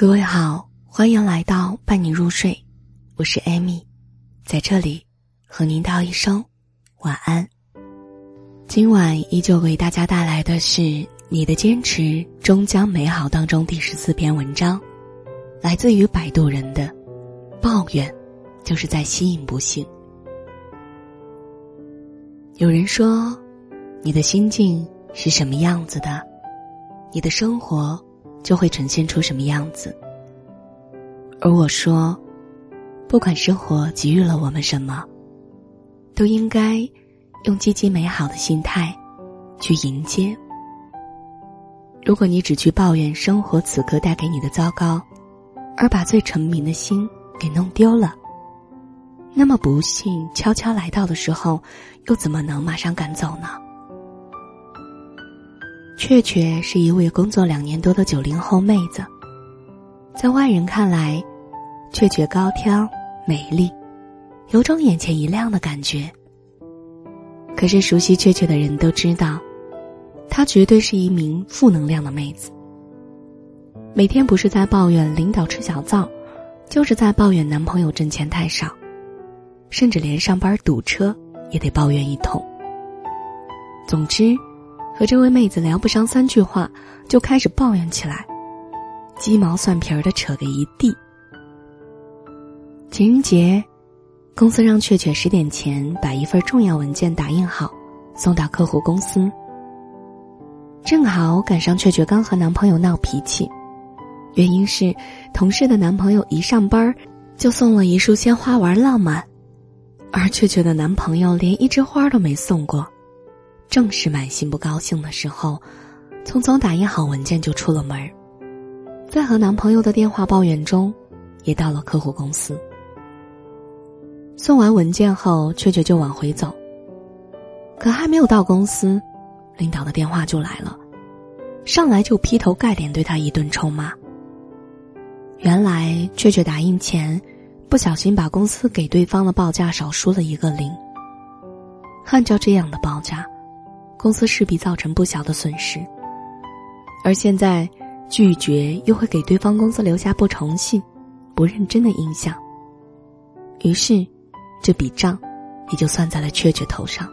各位好，欢迎来到伴你入睡，我是艾米，在这里和您道一声晚安。今晚依旧为大家带来的是《你的坚持终将美好》当中第十四篇文章，来自于摆渡人的抱怨，就是在吸引不幸。有人说，你的心境是什么样子的，你的生活。就会呈现出什么样子。而我说，不管生活给予了我们什么，都应该用积极美好的心态去迎接。如果你只去抱怨生活此刻带给你的糟糕，而把最澄明的心给弄丢了，那么不幸悄悄来到的时候，又怎么能马上赶走呢？雀雀是一位工作两年多的九零后妹子，在外人看来，雀雀高挑美丽，有种眼前一亮的感觉。可是熟悉雀雀的人都知道，她绝对是一名负能量的妹子。每天不是在抱怨领导吃小灶，就是在抱怨男朋友挣钱太少，甚至连上班堵车也得抱怨一通。总之。和这位妹子聊不上三句话，就开始抱怨起来，鸡毛蒜皮儿的扯个一地。情人节，公司让雀雀十点前把一份重要文件打印好，送到客户公司。正好赶上雀雀刚和男朋友闹脾气，原因是同事的男朋友一上班就送了一束鲜花玩浪漫，而雀雀的男朋友连一枝花都没送过。正是满心不高兴的时候，匆匆打印好文件就出了门在和男朋友的电话抱怨中，也到了客户公司。送完文件后，雀雀就往回走。可还没有到公司，领导的电话就来了，上来就劈头盖脸对他一顿臭骂。原来雀雀打印前，不小心把公司给对方的报价少输了一个零。按照这样的报价。公司势必造成不小的损失，而现在拒绝又会给对方公司留下不诚信、不认真的印象。于是，这笔账也就算在了雀雀头上。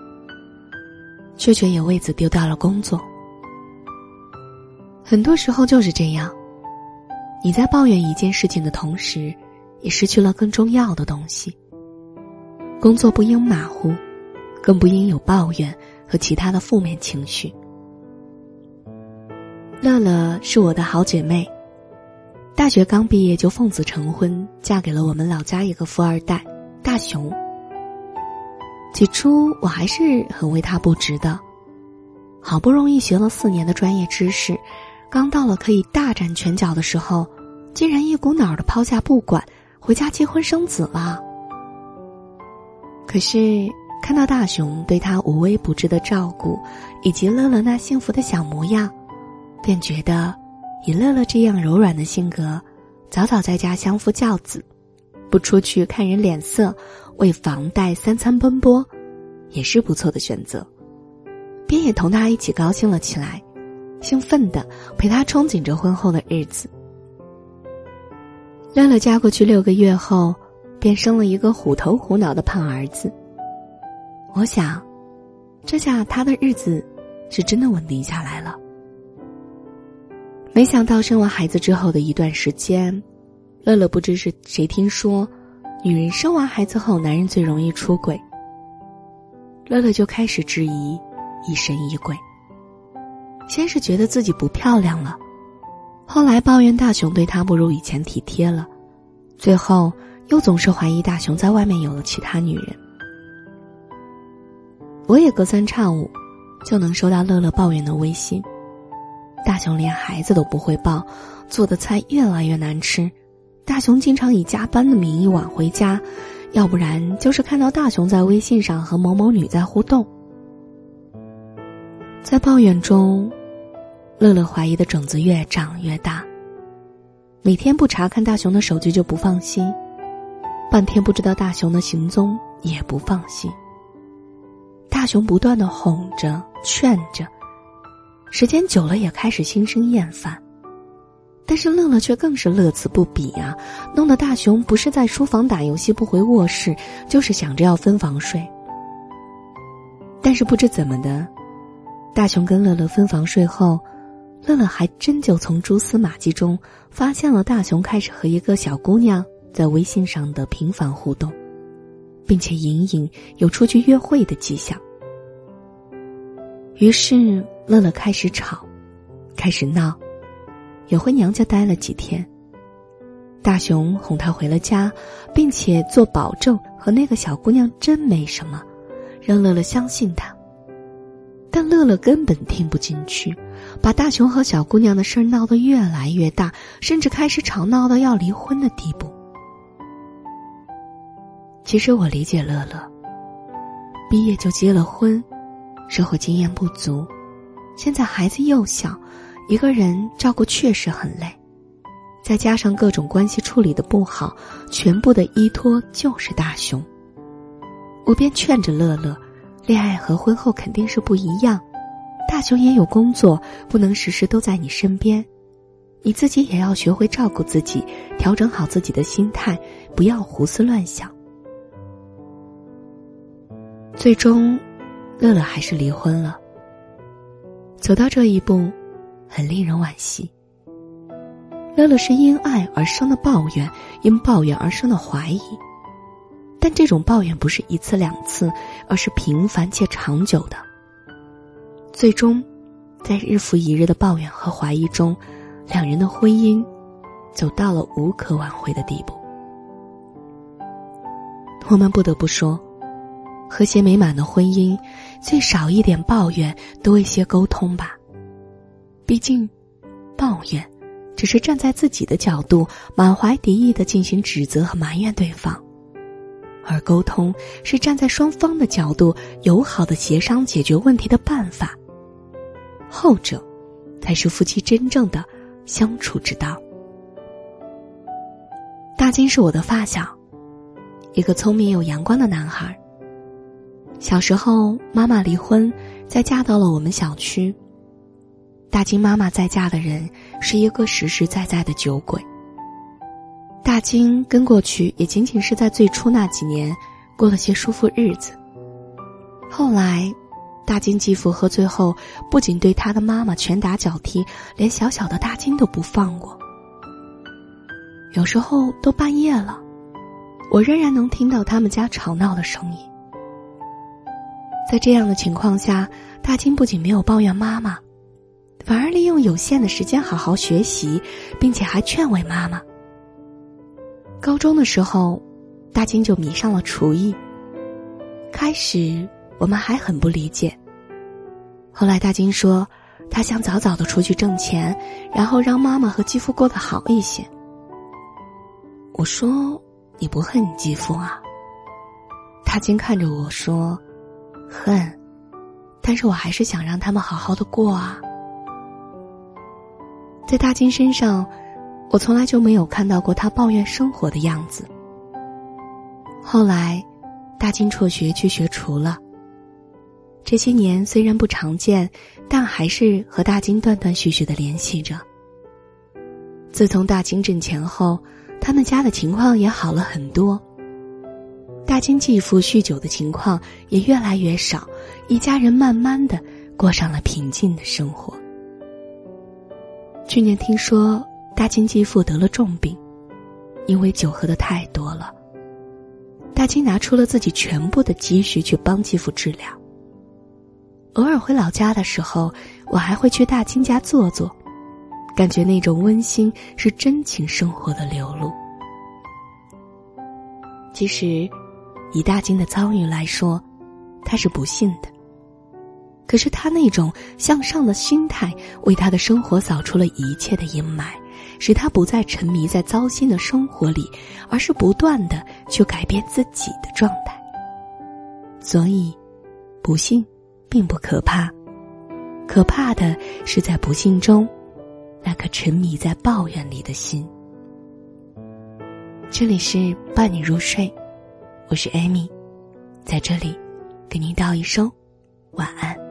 雀雀也为此丢掉了工作。很多时候就是这样，你在抱怨一件事情的同时，也失去了更重要的东西。工作不应马虎，更不应有抱怨。和其他的负面情绪。乐乐是我的好姐妹，大学刚毕业就奉子成婚，嫁给了我们老家一个富二代大雄。起初我还是很为他不值的，好不容易学了四年的专业知识，刚到了可以大展拳脚的时候，竟然一股脑的抛下不管，回家结婚生子了。可是。看到大雄对他无微不至的照顾，以及乐乐那幸福的小模样，便觉得以乐乐这样柔软的性格，早早在家相夫教子，不出去看人脸色，为房贷三餐奔波，也是不错的选择。便也同他一起高兴了起来，兴奋的陪他憧憬着婚后的日子。乐乐嫁过去六个月后，便生了一个虎头虎脑的胖儿子。我想，这下他的日子是真的稳定下来了。没想到生完孩子之后的一段时间，乐乐不知是谁听说，女人生完孩子后，男人最容易出轨。乐乐就开始质疑，疑神疑鬼。先是觉得自己不漂亮了，后来抱怨大雄对她不如以前体贴了，最后又总是怀疑大雄在外面有了其他女人。我也隔三差五，就能收到乐乐抱怨的微信。大雄连孩子都不会抱，做的菜越来越难吃。大雄经常以加班的名义晚回家，要不然就是看到大雄在微信上和某某女在互动。在抱怨中，乐乐怀疑的种子越长越大。每天不查看大雄的手机就不放心，半天不知道大雄的行踪也不放心。大雄不断的哄着、劝着，时间久了也开始心生厌烦。但是乐乐却更是乐此不彼啊！弄得大雄不是在书房打游戏不回卧室，就是想着要分房睡。但是不知怎么的，大雄跟乐乐分房睡后，乐乐还真就从蛛丝马迹中发现了大雄开始和一个小姑娘在微信上的频繁互动，并且隐隐有出去约会的迹象。于是乐乐开始吵，开始闹。也回娘家待了几天。大雄哄她回了家，并且做保证和那个小姑娘真没什么，让乐乐相信他。但乐乐根本听不进去，把大雄和小姑娘的事儿闹得越来越大，甚至开始吵闹到要离婚的地步。其实我理解乐乐，毕业就结了婚，社会经验不足，现在孩子幼小。一个人照顾确实很累，再加上各种关系处理的不好，全部的依托就是大雄。我便劝着乐乐，恋爱和婚后肯定是不一样，大雄也有工作，不能时时都在你身边，你自己也要学会照顾自己，调整好自己的心态，不要胡思乱想。最终，乐乐还是离婚了。走到这一步。很令人惋惜。乐乐是因爱而生的抱怨，因抱怨而生的怀疑，但这种抱怨不是一次两次，而是频繁且长久的。最终，在日复一日的抱怨和怀疑中，两人的婚姻走到了无可挽回的地步。我们不得不说，和谐美满的婚姻，最少一点抱怨，多一些沟通吧。毕竟，抱怨只是站在自己的角度，满怀敌意的进行指责和埋怨对方；而沟通是站在双方的角度，友好的协商解决问题的办法。后者，才是夫妻真正的相处之道。大金是我的发小，一个聪明又阳光的男孩。小时候，妈妈离婚，再嫁到了我们小区。大金妈妈再嫁的人是一个实实在在的酒鬼。大金跟过去也仅仅是在最初那几年过了些舒服日子。后来，大金继父喝醉后，不仅对他的妈妈拳打脚踢，连小小的大金都不放过。有时候都半夜了，我仍然能听到他们家吵闹的声音。在这样的情况下，大金不仅没有抱怨妈妈。反而利用有限的时间好好学习，并且还劝慰妈妈。高中的时候，大金就迷上了厨艺。开始我们还很不理解。后来大金说，他想早早的出去挣钱，然后让妈妈和继父过得好一些。我说：“你不恨你继父啊？”大金看着我说：“恨，但是我还是想让他们好好的过啊。”在大金身上，我从来就没有看到过他抱怨生活的样子。后来，大金辍学去学厨了。这些年虽然不常见，但还是和大金断断续续的联系着。自从大金挣钱后，他们家的情况也好了很多。大金继父酗酒的情况也越来越少，一家人慢慢的过上了平静的生活。去年听说大金继父得了重病，因为酒喝的太多了。大金拿出了自己全部的积蓄去帮继父治疗。偶尔回老家的时候，我还会去大金家坐坐，感觉那种温馨是真情生活的流露。其实，以大金的遭遇来说，他是不幸的。可是他那种向上的心态，为他的生活扫除了一切的阴霾，使他不再沉迷在糟心的生活里，而是不断的去改变自己的状态。所以，不幸并不可怕，可怕的是在不幸中，那颗沉迷在抱怨里的心。这里是伴你入睡，我是艾米，在这里，给您道一声晚安。